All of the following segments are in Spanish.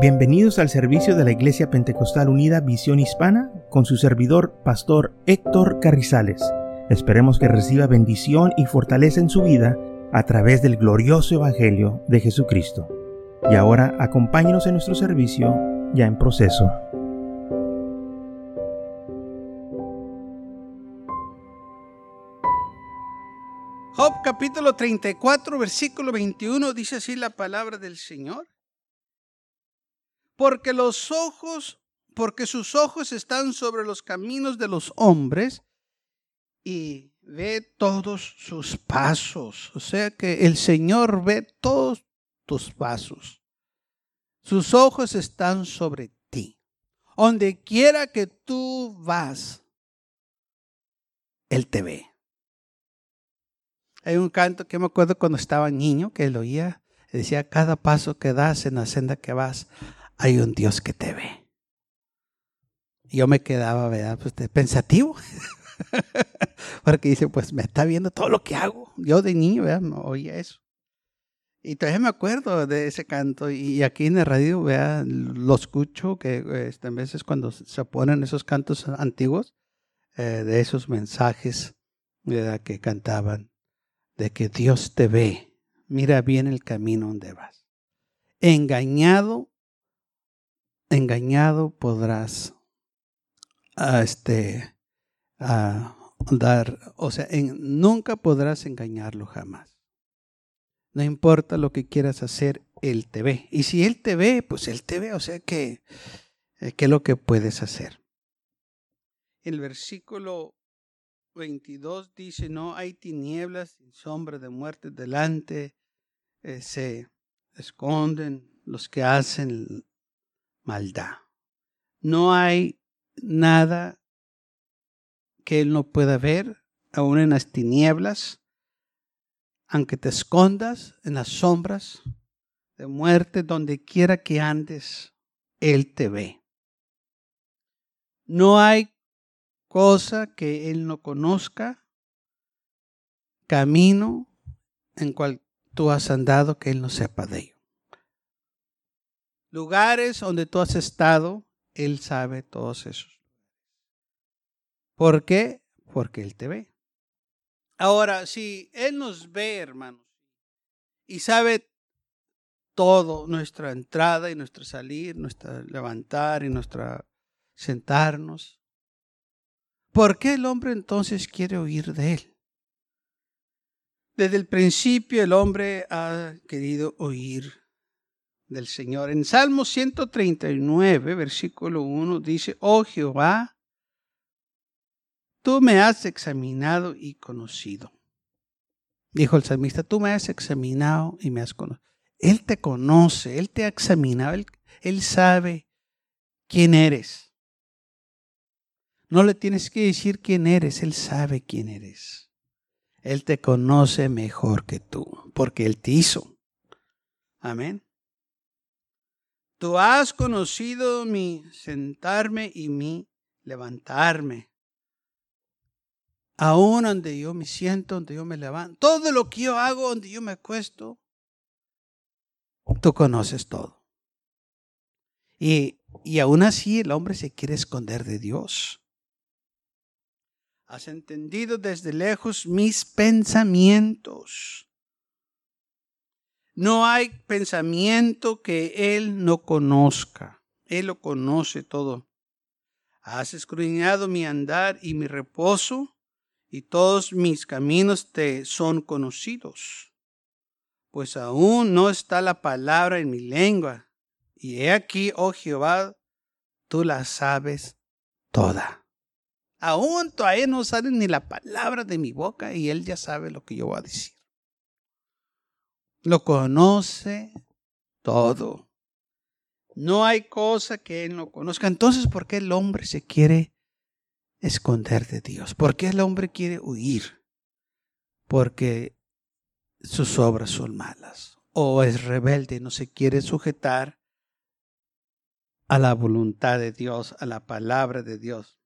Bienvenidos al servicio de la Iglesia Pentecostal Unida Visión Hispana con su servidor, Pastor Héctor Carrizales. Esperemos que reciba bendición y fortaleza en su vida a través del glorioso Evangelio de Jesucristo. Y ahora acompáñenos en nuestro servicio ya en proceso. Job capítulo 34, versículo 21 dice así la palabra del Señor porque los ojos, porque sus ojos están sobre los caminos de los hombres y ve todos sus pasos. O sea que el Señor ve todos tus pasos. Sus ojos están sobre ti. Donde quiera que tú vas, Él te ve. Hay un canto que me acuerdo cuando estaba niño que lo oía. Decía, cada paso que das en la senda que vas, hay un Dios que te ve. Yo me quedaba, ¿verdad? Pues, pensativo. Porque dice, pues me está viendo todo lo que hago. Yo de niño, ¿verdad? oía eso. Y todavía me acuerdo de ese canto. Y aquí en el radio, ¿verdad? Lo escucho, que este, a veces cuando se ponen esos cantos antiguos, eh, de esos mensajes, ¿verdad? Que cantaban, de que Dios te ve. Mira bien el camino donde vas. Engañado engañado podrás a este a dar, o sea, nunca podrás engañarlo jamás. No importa lo que quieras hacer, él te ve. Y si él te ve, pues él te ve, o sea que eh, qué es lo que puedes hacer. El versículo 22 dice, no hay tinieblas y sombra de muerte delante, eh, se esconden los que hacen maldad. No hay nada que Él no pueda ver, aún en las tinieblas, aunque te escondas en las sombras de muerte, donde quiera que andes, Él te ve. No hay cosa que Él no conozca, camino en cual tú has andado que Él no sepa de ello lugares donde tú has estado, Él sabe todos esos. ¿Por qué? Porque Él te ve. Ahora, si Él nos ve, hermanos, y sabe todo, nuestra entrada y nuestra salir, nuestra levantar y nuestra sentarnos, ¿por qué el hombre entonces quiere oír de Él? Desde el principio el hombre ha querido oír del Señor. En Salmo 139, versículo 1 dice, oh Jehová, tú me has examinado y conocido. Dijo el salmista, tú me has examinado y me has conocido. Él te conoce, Él te ha examinado, Él, él sabe quién eres. No le tienes que decir quién eres, Él sabe quién eres. Él te conoce mejor que tú, porque Él te hizo. Amén. Tú has conocido mi sentarme y mi levantarme. Aún donde yo me siento, donde yo me levanto, todo lo que yo hago, donde yo me acuesto, tú conoces todo. Y, y aún así el hombre se quiere esconder de Dios. Has entendido desde lejos mis pensamientos. No hay pensamiento que Él no conozca. Él lo conoce todo. Has escudriñado mi andar y mi reposo, y todos mis caminos te son conocidos. Pues aún no está la palabra en mi lengua, y he aquí, oh Jehová, tú la sabes toda. Aún todavía no sale ni la palabra de mi boca, y Él ya sabe lo que yo voy a decir. Lo conoce todo. No hay cosa que Él no conozca. Entonces, ¿por qué el hombre se quiere esconder de Dios? ¿Por qué el hombre quiere huir? Porque sus obras son malas. O es rebelde, no se quiere sujetar a la voluntad de Dios, a la palabra de Dios.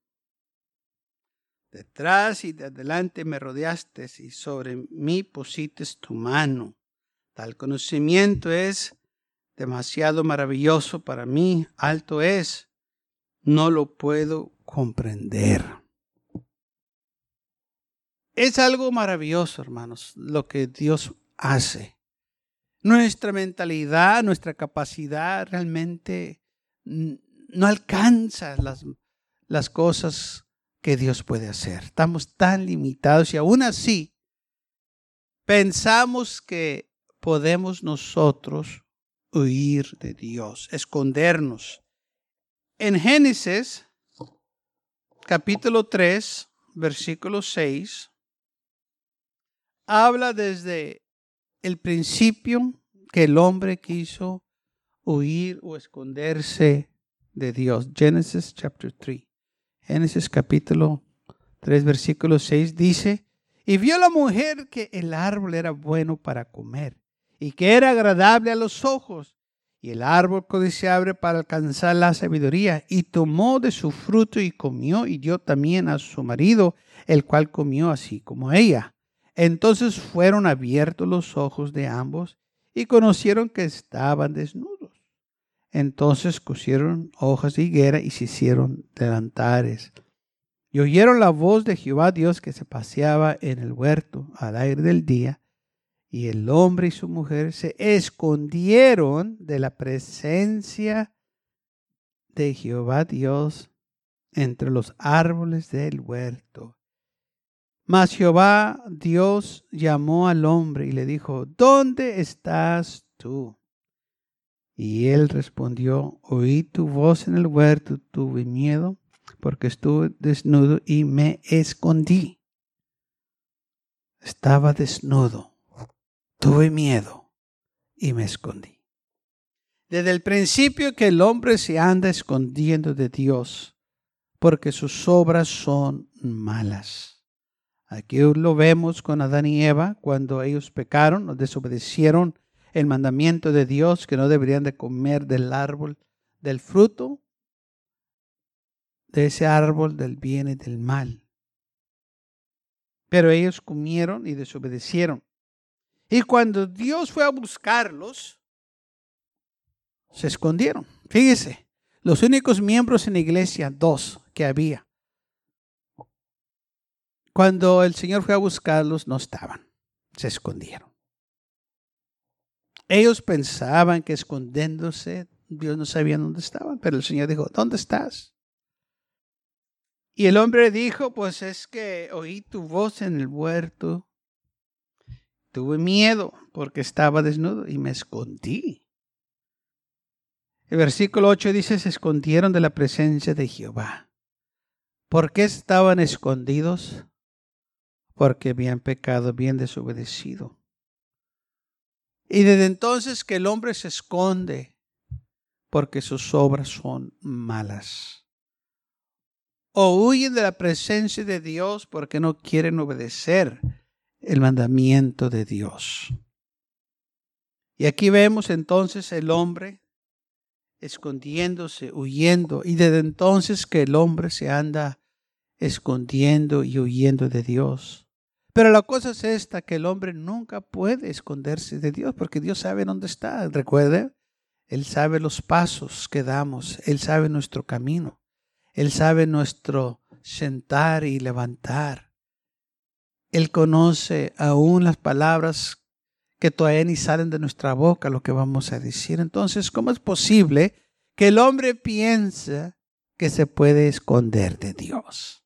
Detrás y de adelante me rodeaste y sobre mí pusiste tu mano. Tal conocimiento es demasiado maravilloso para mí, alto es, no lo puedo comprender. Es algo maravilloso, hermanos, lo que Dios hace. Nuestra mentalidad, nuestra capacidad realmente no alcanza las, las cosas que Dios puede hacer. Estamos tan limitados y aún así pensamos que podemos nosotros huir de Dios, escondernos. En Génesis capítulo 3, versículo 6, habla desde el principio que el hombre quiso huir o esconderse de Dios. Génesis chapter 3. Génesis capítulo 3, versículo 6 dice, y vio la mujer que el árbol era bueno para comer y que era agradable a los ojos y el árbol codiciable para alcanzar la sabiduría y tomó de su fruto y comió y dio también a su marido, el cual comió así como ella. Entonces fueron abiertos los ojos de ambos y conocieron que estaban desnudos. Entonces cosieron hojas de higuera y se hicieron delantares. Y oyeron la voz de Jehová Dios que se paseaba en el huerto al aire del día. Y el hombre y su mujer se escondieron de la presencia de Jehová Dios entre los árboles del huerto. Mas Jehová Dios llamó al hombre y le dijo, ¿dónde estás tú? Y él respondió, oí tu voz en el huerto, tuve miedo porque estuve desnudo y me escondí. Estaba desnudo, tuve miedo y me escondí. Desde el principio que el hombre se anda escondiendo de Dios, porque sus obras son malas. Aquí lo vemos con Adán y Eva cuando ellos pecaron, desobedecieron el mandamiento de Dios que no deberían de comer del árbol del fruto de ese árbol del bien y del mal. Pero ellos comieron y desobedecieron. Y cuando Dios fue a buscarlos, se escondieron. Fíjese, los únicos miembros en la iglesia, dos que había. Cuando el Señor fue a buscarlos, no estaban, se escondieron. Ellos pensaban que escondiéndose, Dios no sabía dónde estaban, pero el Señor dijo, ¿dónde estás? Y el hombre dijo, pues es que oí tu voz en el huerto, tuve miedo porque estaba desnudo y me escondí. El versículo 8 dice, se escondieron de la presencia de Jehová. ¿Por qué estaban escondidos? Porque habían pecado, habían desobedecido. Y desde entonces que el hombre se esconde porque sus obras son malas. O huyen de la presencia de Dios porque no quieren obedecer el mandamiento de Dios. Y aquí vemos entonces el hombre escondiéndose, huyendo, y desde entonces que el hombre se anda escondiendo y huyendo de Dios. Pero la cosa es esta, que el hombre nunca puede esconderse de Dios porque Dios sabe dónde está. Recuerde, Él sabe los pasos que damos, Él sabe nuestro camino, Él sabe nuestro sentar y levantar. Él conoce aún las palabras que todavía ni salen de nuestra boca, lo que vamos a decir. Entonces, ¿cómo es posible que el hombre piense que se puede esconder de Dios?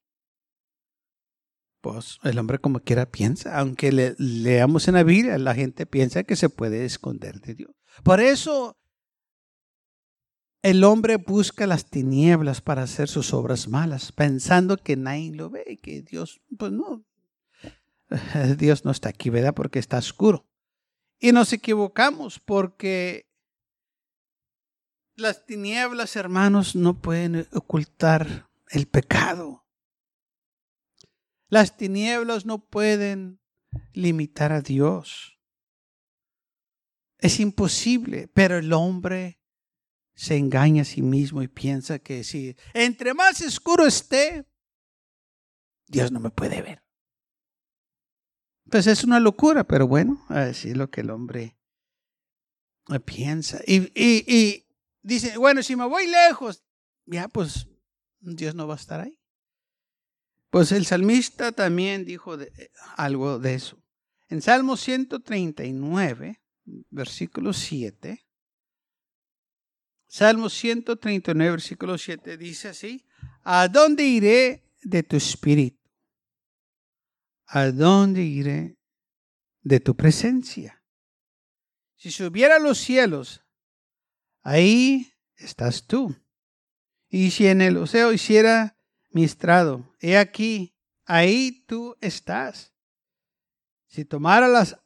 Pues el hombre como quiera piensa, aunque le, leamos en la Biblia, la gente piensa que se puede esconder de Dios. Por eso el hombre busca las tinieblas para hacer sus obras malas, pensando que nadie lo ve, que Dios, pues no, Dios no está aquí, ¿verdad? Porque está oscuro. Y nos equivocamos porque las tinieblas, hermanos, no pueden ocultar el pecado. Las tinieblas no pueden limitar a Dios. Es imposible, pero el hombre se engaña a sí mismo y piensa que si entre más oscuro esté, Dios no me puede ver. Pues es una locura, pero bueno, así es lo que el hombre Piensa. Y, dice, bueno, si me voy lejos, ya pues Dios no va a estar ahí. Pues el salmista también dijo algo de eso. En Salmo 139, versículo 7, Salmo 139, versículo 7 dice así, ¿a dónde iré de tu espíritu? ¿A dónde iré de tu presencia? Si subiera a los cielos, ahí estás tú. Y si en el océano hiciera mi estrado, he aquí, ahí tú estás. Si tomara las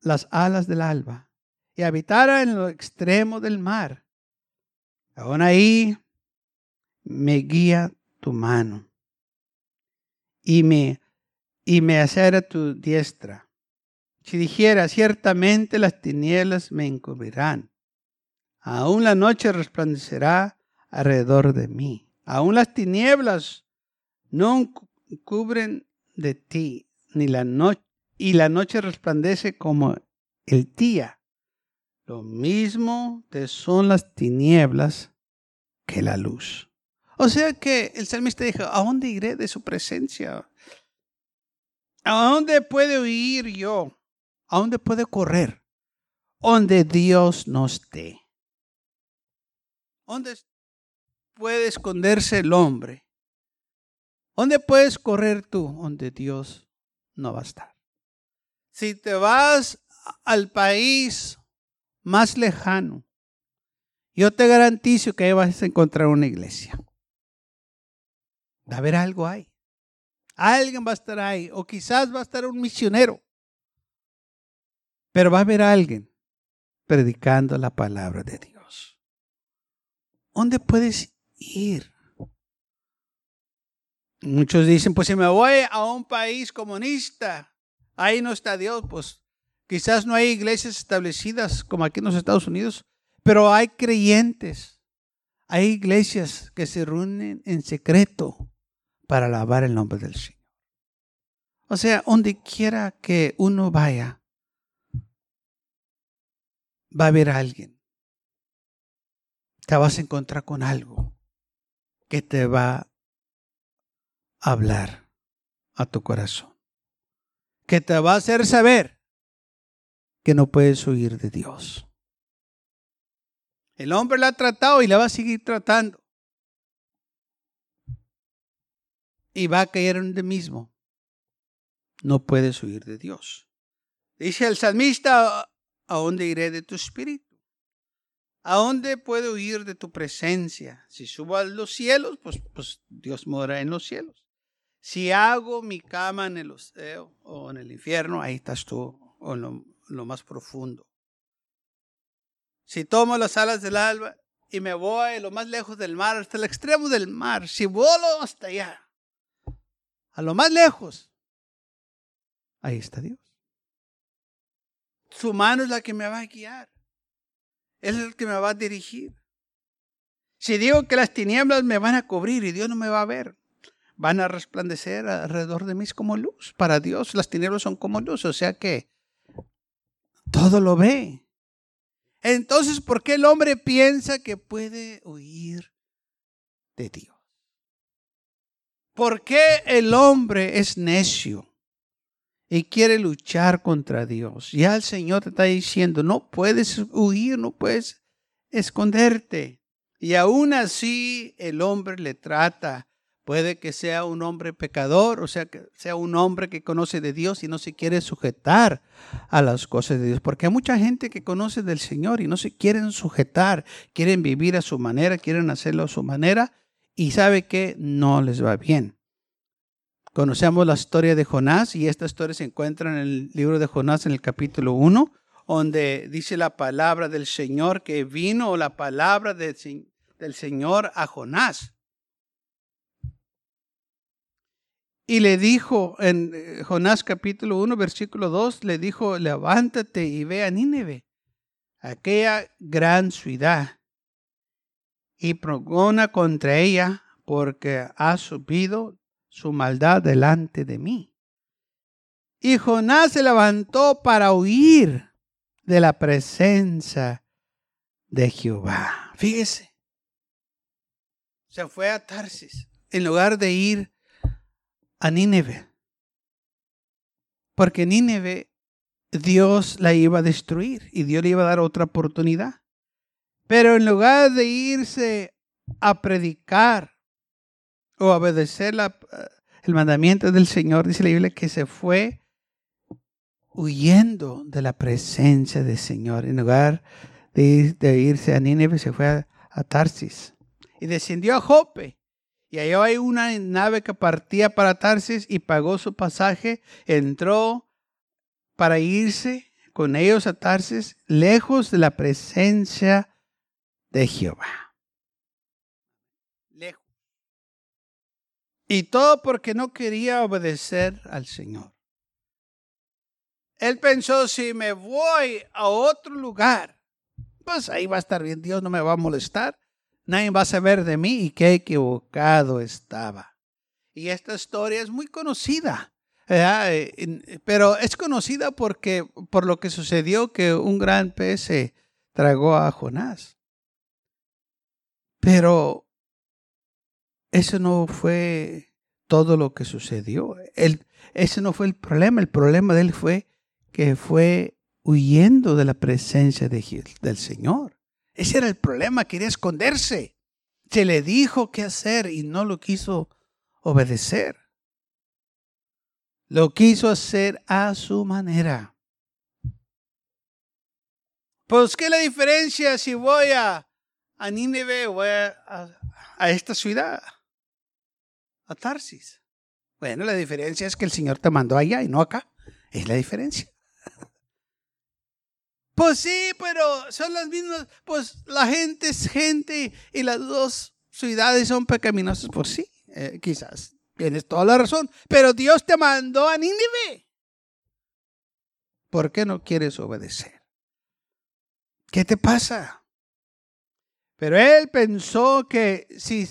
las alas del alba y habitara en lo extremo del mar, aún ahí me guía tu mano y me, y me acera tu diestra. Si dijera, ciertamente las tinieblas me encubrirán, aún la noche resplandecerá alrededor de mí, aún las tinieblas no cubren de ti, ni la noche, y la noche resplandece como el día. Lo mismo te son las tinieblas que la luz. O sea que el salmista dijo, ¿a dónde iré de su presencia? ¿A dónde puedo ir yo? ¿A dónde puedo correr? Donde Dios no esté. ¿Dónde puede esconderse el hombre? ¿Dónde puedes correr tú? Donde Dios no va a estar. Si te vas al país más lejano, yo te garantizo que ahí vas a encontrar una iglesia. Va a haber algo ahí. Alguien va a estar ahí. O quizás va a estar un misionero. Pero va a haber alguien predicando la palabra de Dios. ¿Dónde puedes ir? Muchos dicen, pues si me voy a un país comunista, ahí no está Dios, pues Quizás no hay iglesias establecidas como aquí en los Estados Unidos, pero hay creyentes. Hay iglesias que se reúnen en secreto para alabar el nombre del Señor. O sea, donde quiera que uno vaya, va a haber alguien. Te vas a encontrar con algo que te va a hablar a tu corazón. Que te va a hacer saber que no puedes huir de Dios. El hombre la ha tratado y la va a seguir tratando. Y va a caer en el mismo. No puedes huir de Dios. Dice el salmista, ¿a dónde iré de tu espíritu? ¿A dónde puedo huir de tu presencia? Si subo a los cielos, pues, pues Dios mora en los cielos. Si hago mi cama en el océano o en el infierno, ahí estás tú, o en lo lo más profundo. Si tomo las alas del alba y me voy lo más lejos del mar, hasta el extremo del mar, si vuelo hasta allá, a lo más lejos, ahí está Dios. Su mano es la que me va a guiar. Es el que me va a dirigir. Si digo que las tinieblas me van a cubrir y Dios no me va a ver, van a resplandecer alrededor de mí como luz. Para Dios las tinieblas son como luz, o sea que todo lo ve. Entonces, ¿por qué el hombre piensa que puede huir de Dios? ¿Por qué el hombre es necio y quiere luchar contra Dios? Ya el Señor te está diciendo, no puedes huir, no puedes esconderte. Y aún así el hombre le trata Puede que sea un hombre pecador, o sea, que sea un hombre que conoce de Dios y no se quiere sujetar a las cosas de Dios. Porque hay mucha gente que conoce del Señor y no se quieren sujetar, quieren vivir a su manera, quieren hacerlo a su manera y sabe que no les va bien. Conocemos la historia de Jonás y esta historia se encuentra en el libro de Jonás en el capítulo 1, donde dice la palabra del Señor que vino la palabra del Señor a Jonás. Y le dijo en eh, Jonás capítulo 1, versículo 2, le dijo, levántate y ve a Nínive, aquella gran ciudad, y progona contra ella, porque ha subido su maldad delante de mí. Y Jonás se levantó para huir de la presencia de Jehová. Fíjese. Se fue a Tarsis en lugar de ir a Nínive. Porque Nínive Dios la iba a destruir y Dios le iba a dar otra oportunidad. Pero en lugar de irse a predicar o obedecer la, el mandamiento del Señor, dice la Biblia que se fue huyendo de la presencia del Señor. En lugar de, irse a Nínive, se fue a, a, Tarsis y descendió a Jope. Y allá hay una nave que partía para Tarsis y pagó su pasaje, entró para irse con ellos a Tarsis, lejos de la presencia de Jehová. Lejos. Y todo porque no quería obedecer al Señor. Él pensó, si me voy a otro lugar, pues ahí va a estar bien, Dios no me va a molestar, nadie va a saber de mí y qué equivocado estaba. Y esta historia es muy conocida, eh, pero es conocida porque por lo que sucedió que un gran pez se tragó a Jonás. Pero eso no fue todo lo que sucedió. ese no fue el problema. El problema de él fue que fue huyendo de la presencia de, del Señor. Ese era el problema, quería esconderse. Se le dijo qué hacer y no lo quiso obedecer. Lo quiso hacer a su manera. Pues, ¿qué es la diferencia si voy a, a Nínive o a, esta ciudad? A Tarsis. Bueno, la diferencia es que el Señor te mandó allá y no acá. Es la diferencia. Pues sí, pero son las mismas, pues la gente es gente y las dos ciudades son pecaminosas, pues sí, eh, quizás tienes toda la razón, pero Dios te mandó a Nínive. ¿Por qué no quieres obedecer? ¿Qué te pasa? Pero él pensó que si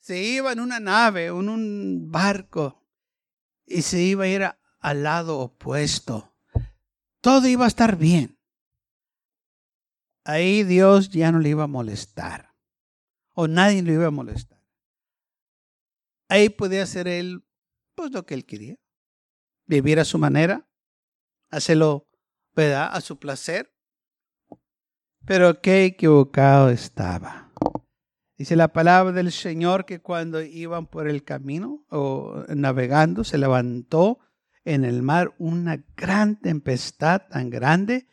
se iba en una nave, en un barco, y se iba a ir al lado opuesto, todo iba a estar bien ahí Dios ya no le iba a molestar. O nadie le iba a molestar. Ahí podía hacer él pues lo que él quería. Vivir a su manera. Hacerlo, ¿verdad? A su placer. Pero qué equivocado estaba. Dice la palabra del Señor que cuando iban por el camino o navegando, se levantó en el mar una gran tempestad tan grande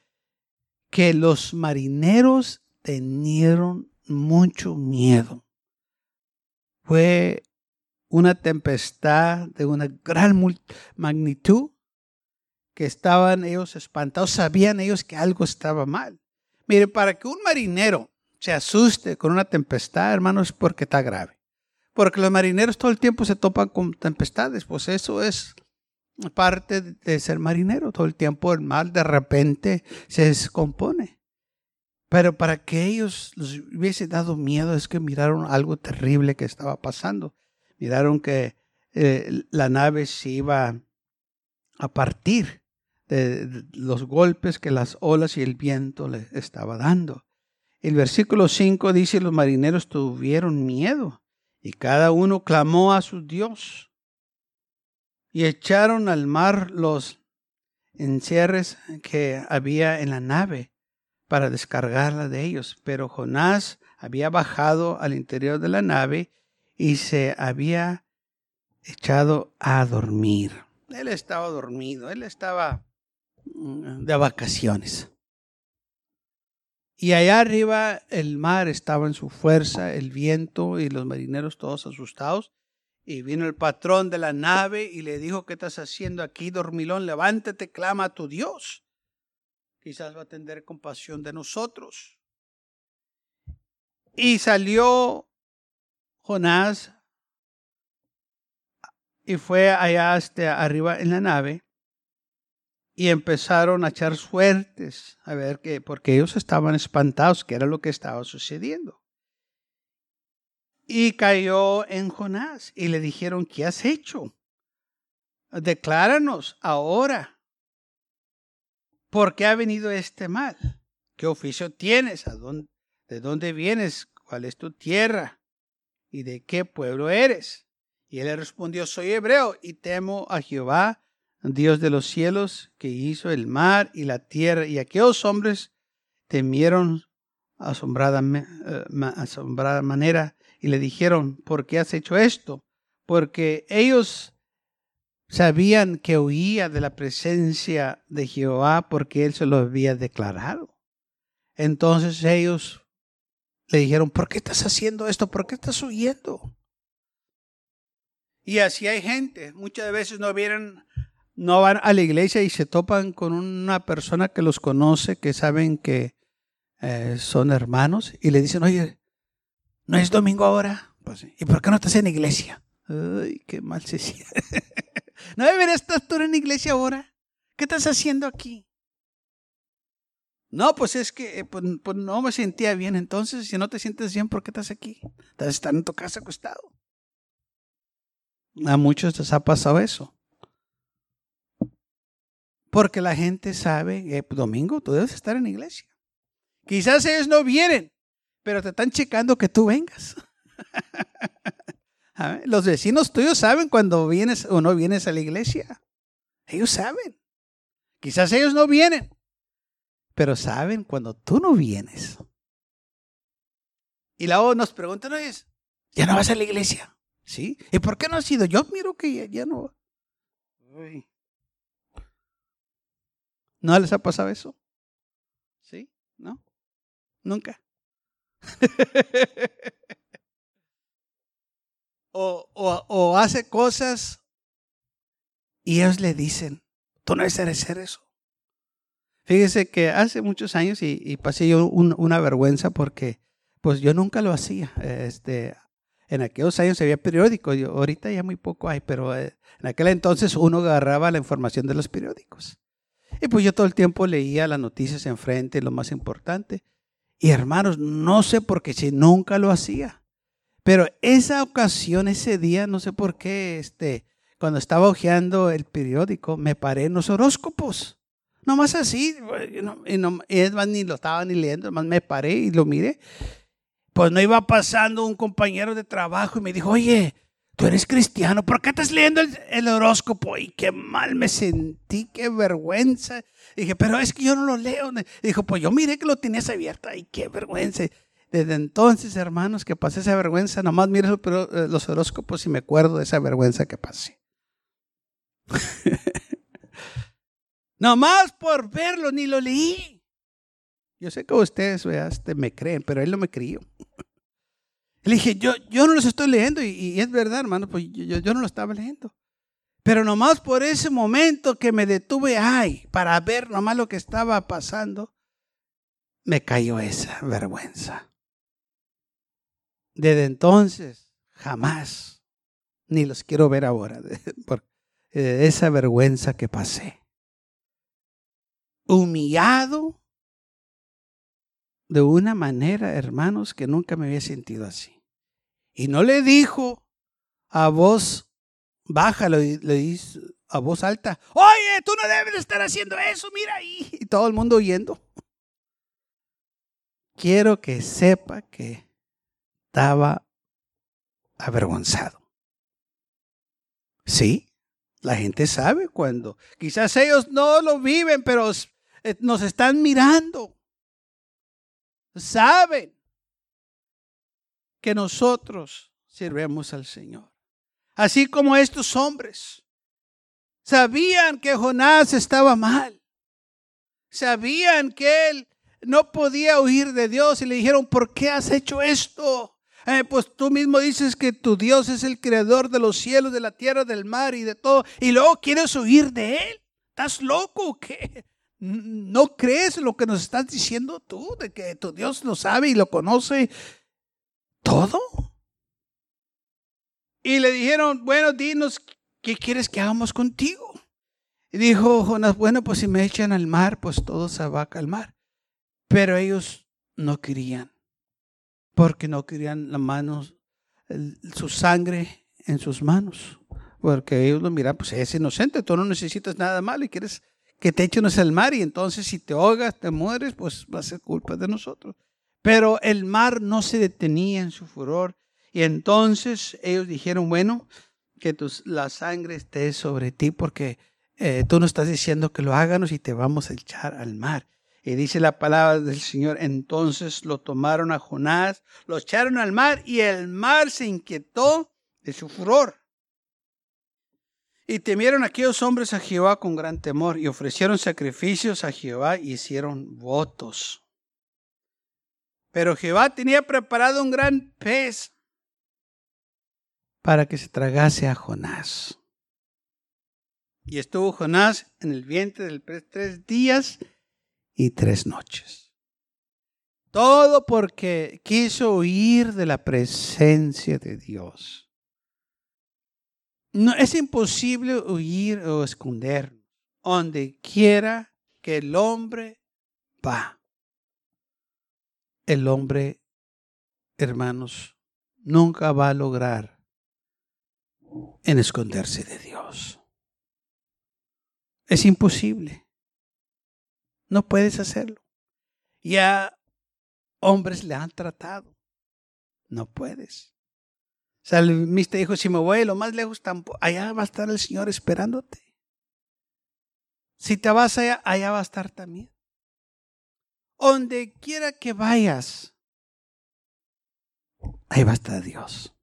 que los marineros tenieron mucho miedo. Fue una tempestad de una gran magnitud que estaban ellos espantados, sabían ellos que algo estaba mal. Mire, para que un marinero se asuste con una tempestad, hermanos, es porque está grave. Porque los marineros todo el tiempo se topan con tempestades, pues eso es parte de ser marinero. Todo el tiempo el mar de repente se descompone. Pero para que ellos les hubiese dado miedo es que miraron algo terrible que estaba pasando. Miraron que eh, la nave se iba a partir de los golpes que las olas y el viento le estaba dando. El versículo 5 dice, los marineros tuvieron miedo y cada uno clamó a su Dios y echaron al mar los encierres que había en la nave para descargarla de ellos. Pero Jonás había bajado al interior de la nave y se había echado a dormir. Él estaba dormido, él estaba de vacaciones. Y allá arriba el mar estaba en su fuerza, el viento y los marineros todos asustados. Y vino el patrón de la nave y le dijo, ¿qué estás haciendo aquí, dormilón? Levántate, clama a tu Dios. Quizás va a tener compasión de nosotros. Y salió Jonás y fue allá hasta arriba en la nave y empezaron a echar suertes a ver qué, porque ellos estaban espantados, qué era lo que estaba sucediendo y cayó en Jonás y le dijeron, ¿qué has hecho? Decláranos ahora. ¿por qué ha venido este mal? ¿Qué oficio tienes? ¿A dónde, ¿De dónde vienes? ¿Cuál es tu tierra? ¿Y de qué pueblo eres? Y él le respondió, soy hebreo y temo a Jehová, Dios de los cielos, que hizo el mar y la tierra. Y aquellos hombres temieron asombrada, eh, manera y le dijeron, ¿por qué has hecho esto? Porque ellos sabían que huía de la presencia de Jehová porque él se lo había declarado. Entonces ellos le dijeron, ¿por qué estás haciendo esto? ¿Por qué estás huyendo? Y así hay gente, muchas veces no vienen, no van a la iglesia y se topan con una persona que los conoce, que saben que eh, son hermanos, y le dicen, oye, ¿no es domingo ahora? Pues, ¿Y por qué no estás en la iglesia? Ay, qué mal se siente. ¿No deberías estar tú en la iglesia ahora? ¿Qué estás haciendo aquí? No, pues es que eh, pues, pues, no me sentía bien. Entonces, si no te sientes bien, ¿por qué estás aquí? Estás en tu casa acostado. A muchos les ha pasado eso. Porque la gente sabe que pues, domingo tú debes estar en la iglesia. Quizás ellos no vienen, pero te están checando que tú vengas. Los vecinos tuyos saben cuando vienes o no vienes a la iglesia. Ellos saben. Quizás ellos no vienen, pero saben cuando tú no vienes. Y luego nos preguntan, oye, ¿ya no vas a la iglesia? ¿Sí? ¿Y por qué no has ido? Yo miro que ya, no. ¿No les ha pasado eso? ¿Sí? ¿No? Nunca. o, hace cosas y ellos le dicen, tú no debes hacer eso. Fíjese que hace muchos años y, pasé yo una vergüenza porque pues yo nunca lo hacía. Este, en aquellos años había periódicos, ahorita ya muy poco hay, pero eh, en aquel entonces uno agarraba la información de los periódicos. Y pues yo todo el tiempo leía las noticias enfrente, lo más importante. Y hermanos, no sé por qué si nunca lo hacía. Pero esa ocasión, ese día, no sé por qué, este, cuando estaba hojeando el periódico, me paré en los horóscopos. Nomás así, y, no, más, ni lo estaba ni leyendo, nomás me paré y lo miré. Pues no iba pasando un compañero de trabajo y me dijo, oye, tú eres cristiano, ¿por qué estás leyendo el, horóscopo? Y qué mal me sentí, qué vergüenza. dije, pero es que yo no lo leo. dijo, pues yo miré que lo tenías abierto, y qué vergüenza. Desde entonces, hermanos, que pasé esa vergüenza, nomás miro eh, los horóscopos y me acuerdo de esa vergüenza que pasé. nomás por verlo, ni lo leí. Yo sé que ustedes este, me creen, pero él no me crió. Le dije, yo, yo no los estoy leyendo y, es verdad, hermano, pues yo, yo, no lo estaba leyendo. Pero nomás por ese momento que me detuve, ay, para ver nomás lo que estaba pasando, me cayó esa vergüenza. Desde entonces, jamás, ni los quiero ver ahora, por esa vergüenza que pasé. Humillado de una manera, hermanos, que nunca me había sentido así. Y no le dijo a voz baja, le, dijo a voz alta, oye, tú no debes estar haciendo eso, mira ahí. Y todo el mundo oyendo. Quiero que sepa que estaba avergonzado. Sí, la gente sabe cuando. Quizás ellos no lo viven, pero eh, nos están mirando. Saben que nosotros sirvemos al Señor. Así como estos hombres. Sabían que Jonás estaba mal. Sabían que él no podía huir de Dios y le dijeron, ¿por qué has hecho esto? Eh, pues tú mismo dices que tu Dios es el creador de los cielos, de la tierra, del mar y de todo, y luego quieres huir de Él. ¿Estás loco o qué? ¿No crees lo que nos estás diciendo tú, de que tu Dios lo sabe y lo conoce todo? Y le dijeron, bueno, dinos, ¿qué quieres que hagamos contigo? Y dijo Jonás, bueno, pues si me echan al mar, pues todo se va a calmar. Pero ellos no querían porque no querían las manos, su sangre en sus manos. Porque ellos lo miran, pues es inocente, tú no necesitas nada malo y quieres que te echen al mar y entonces si te ahogas, te mueres, pues va a ser culpa de nosotros. Pero el mar no se detenía en su furor y entonces ellos dijeron, bueno, que la sangre esté sobre ti porque eh, tú no estás diciendo que lo háganos y te vamos a echar al mar. Y dice la palabra del Señor, entonces lo tomaron a Jonás, lo echaron al mar y el mar se inquietó de su furor. Y temieron aquellos hombres a Jehová con gran temor y ofrecieron sacrificios a Jehová y hicieron votos. Pero Jehová tenía preparado un gran pez para que se tragase a Jonás. Y estuvo Jonás en el vientre del pez tres días y tres noches. Todo porque quiso huir de la presencia de Dios. No, es imposible huir o esconder donde quiera que el hombre va. El hombre, hermanos, nunca va a lograr en esconderse de Dios. Es imposible. No puedes hacerlo. Ya hombres le han tratado. No puedes. Salmista dijo, si me voy lo más lejos, allá va a estar el Señor esperándote. Si te vas allá, allá va a estar también. Donde quiera que vayas, ahí va a estar Dios.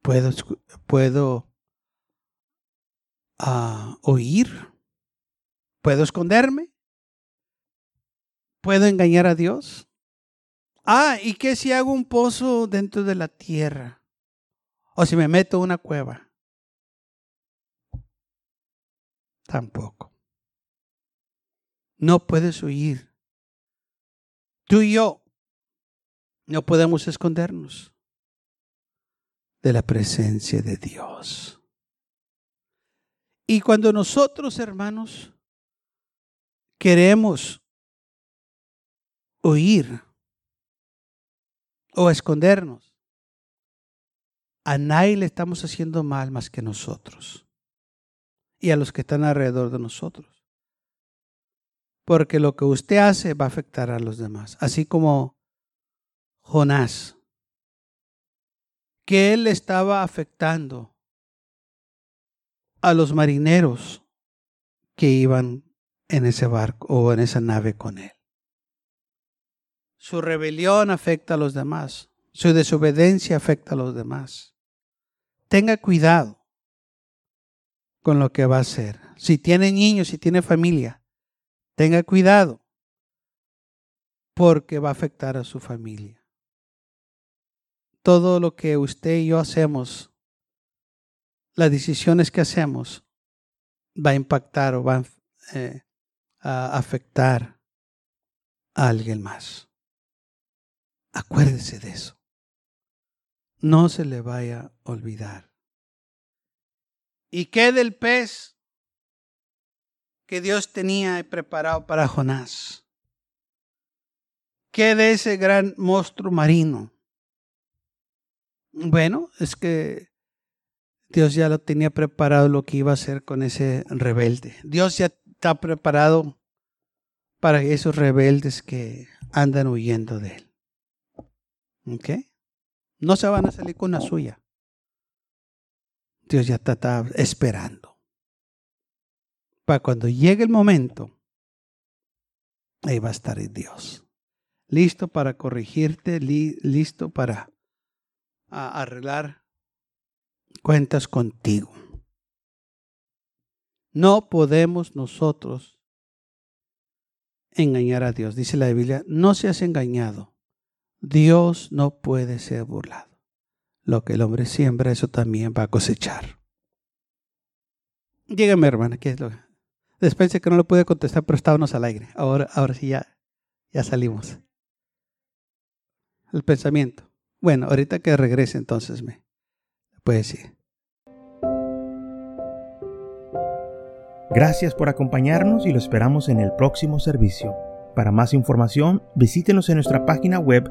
Puedo, puedo uh, oír ¿Puedo esconderme? ¿Puedo engañar a Dios? Ah, ¿y qué si hago un pozo dentro de la tierra? ¿O si me meto una cueva? Tampoco. No puedes huir. Tú y yo no podemos escondernos de la presencia de Dios. Y cuando nosotros, hermanos, queremos huir o escondernos, a nadie le estamos haciendo mal más que nosotros y a los que están alrededor de nosotros. Porque lo que usted hace va a afectar a los demás. Así como Jonás, que él estaba afectando a los marineros que iban en ese barco o en esa nave con él. Su rebelión afecta a los demás. Su desobediencia afecta a los demás. Tenga cuidado con lo que va a hacer. Si tiene niños, si tiene familia, tenga cuidado porque va a afectar a su familia. Todo lo que usted y yo hacemos, las decisiones que hacemos, va a impactar o va a eh, a afectar a alguien más. Acuérdese de eso. No se le vaya a olvidar. ¿Y qué del pez que Dios tenía preparado para Jonás? ¿Qué de ese gran monstruo marino? Bueno, es que Dios ya lo tenía preparado lo que iba a hacer con ese rebelde. Dios ya está preparado para esos rebeldes que andan huyendo de él. ¿Ok? No se van a salir con la suya. Dios ya está, esperando. Para cuando llegue el momento, ahí va a estar Dios. Listo para corregirte, listo para arreglar cuentas contigo. No podemos nosotros engañar a Dios. Dice la Biblia, no seas engañado. Dios no puede ser burlado. Lo que el hombre siembra, eso también va a cosechar. Dígame, hermana, ¿qué es lo Después de que no lo pude contestar, pero estábamos al aire. Ahora, ahora sí ya, ya salimos. El pensamiento. Bueno, ahorita que regrese entonces me puede decir. Gracias por acompañarnos y lo esperamos en el próximo servicio. Para más información, visítenos en nuestra página web